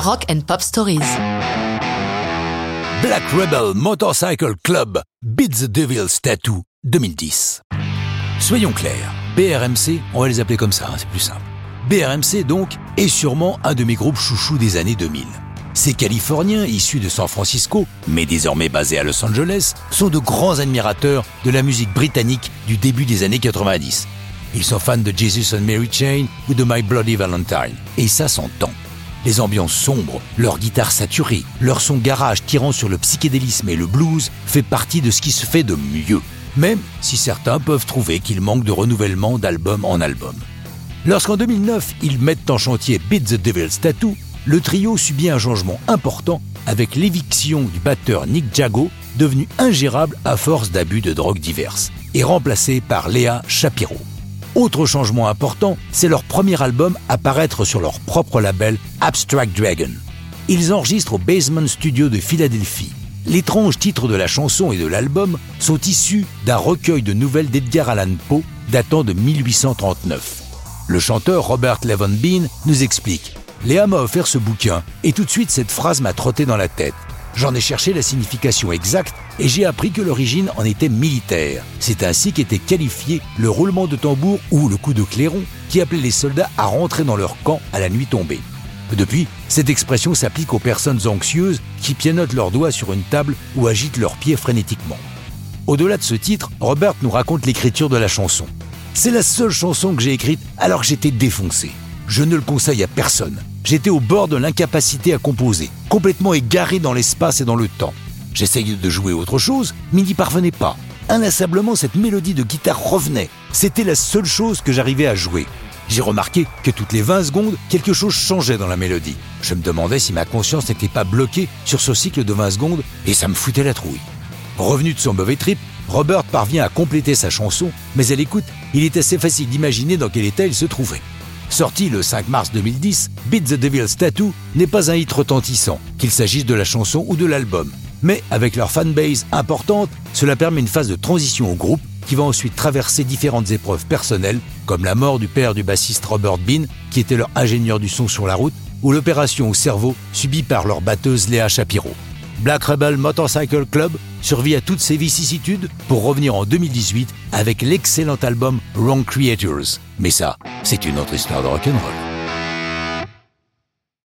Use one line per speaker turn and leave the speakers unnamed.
Rock and Pop Stories.
Black Rebel Motorcycle Club Beat the Devil's Tattoo 2010. Soyons clairs, BRMC, on va les appeler comme ça, hein, c'est plus simple. BRMC donc est sûrement un de mes groupes chouchous des années 2000. Ces Californiens, issus de San Francisco, mais désormais basés à Los Angeles, sont de grands admirateurs de la musique britannique du début des années 90. Ils sont fans de Jesus and Mary Chain ou de My Bloody Valentine, et ça s'entend. Les ambiances sombres, leur guitare saturée, leur son garage tirant sur le psychédélisme et le blues fait partie de ce qui se fait de mieux, même si certains peuvent trouver qu'il manque de renouvellement d'album en album. Lorsqu'en 2009, ils mettent en chantier Beat the Devil's Tattoo, le trio subit un changement important avec l'éviction du batteur Nick Jago, devenu ingérable à force d'abus de drogues diverses, et remplacé par Léa Shapiro. Autre changement important, c'est leur premier album à paraître sur leur propre label Abstract Dragon. Ils enregistrent au Basement Studio de Philadelphie. L'étrange titre de la chanson et de l'album sont issus d'un recueil de nouvelles d'Edgar Allan Poe datant de 1839. Le chanteur Robert Levon Bean nous explique Léa m'a offert ce bouquin et tout de suite cette phrase m'a trotté dans la tête. J'en ai cherché la signification exacte et j'ai appris que l'origine en était militaire. C'est ainsi qu'était qualifié le roulement de tambour ou le coup de clairon qui appelait les soldats à rentrer dans leur camp à la nuit tombée. Depuis, cette expression s'applique aux personnes anxieuses qui pianotent leurs doigts sur une table ou agitent leurs pieds frénétiquement. Au-delà de ce titre, Robert nous raconte l'écriture de la chanson. C'est la seule chanson que j'ai écrite alors que j'étais défoncé. Je ne le conseille à personne. J'étais au bord de l'incapacité à composer, complètement égaré dans l'espace et dans le temps. J'essayais de jouer autre chose, mais n'y parvenais pas. Inlassablement, cette mélodie de guitare revenait. C'était la seule chose que j'arrivais à jouer. J'ai remarqué que toutes les 20 secondes, quelque chose changeait dans la mélodie. Je me demandais si ma conscience n'était pas bloquée sur ce cycle de 20 secondes et ça me foutait la trouille. Revenu de son mauvais trip, Robert parvient à compléter sa chanson, mais à l'écoute, il est assez facile d'imaginer dans quel état il se trouvait. Sorti le 5 mars 2010, Beat the Devil's Tattoo n'est pas un hit retentissant, qu'il s'agisse de la chanson ou de l'album. Mais avec leur fanbase importante, cela permet une phase de transition au groupe qui va ensuite traverser différentes épreuves personnelles, comme la mort du père du bassiste Robert Bean, qui était leur ingénieur du son sur la route, ou l'opération au cerveau subie par leur batteuse Léa Shapiro. Black Rebel Motorcycle Club survit à toutes ces vicissitudes pour revenir en 2018 avec l'excellent album Wrong Creators. Mais ça, c'est une autre histoire de rock'n'roll.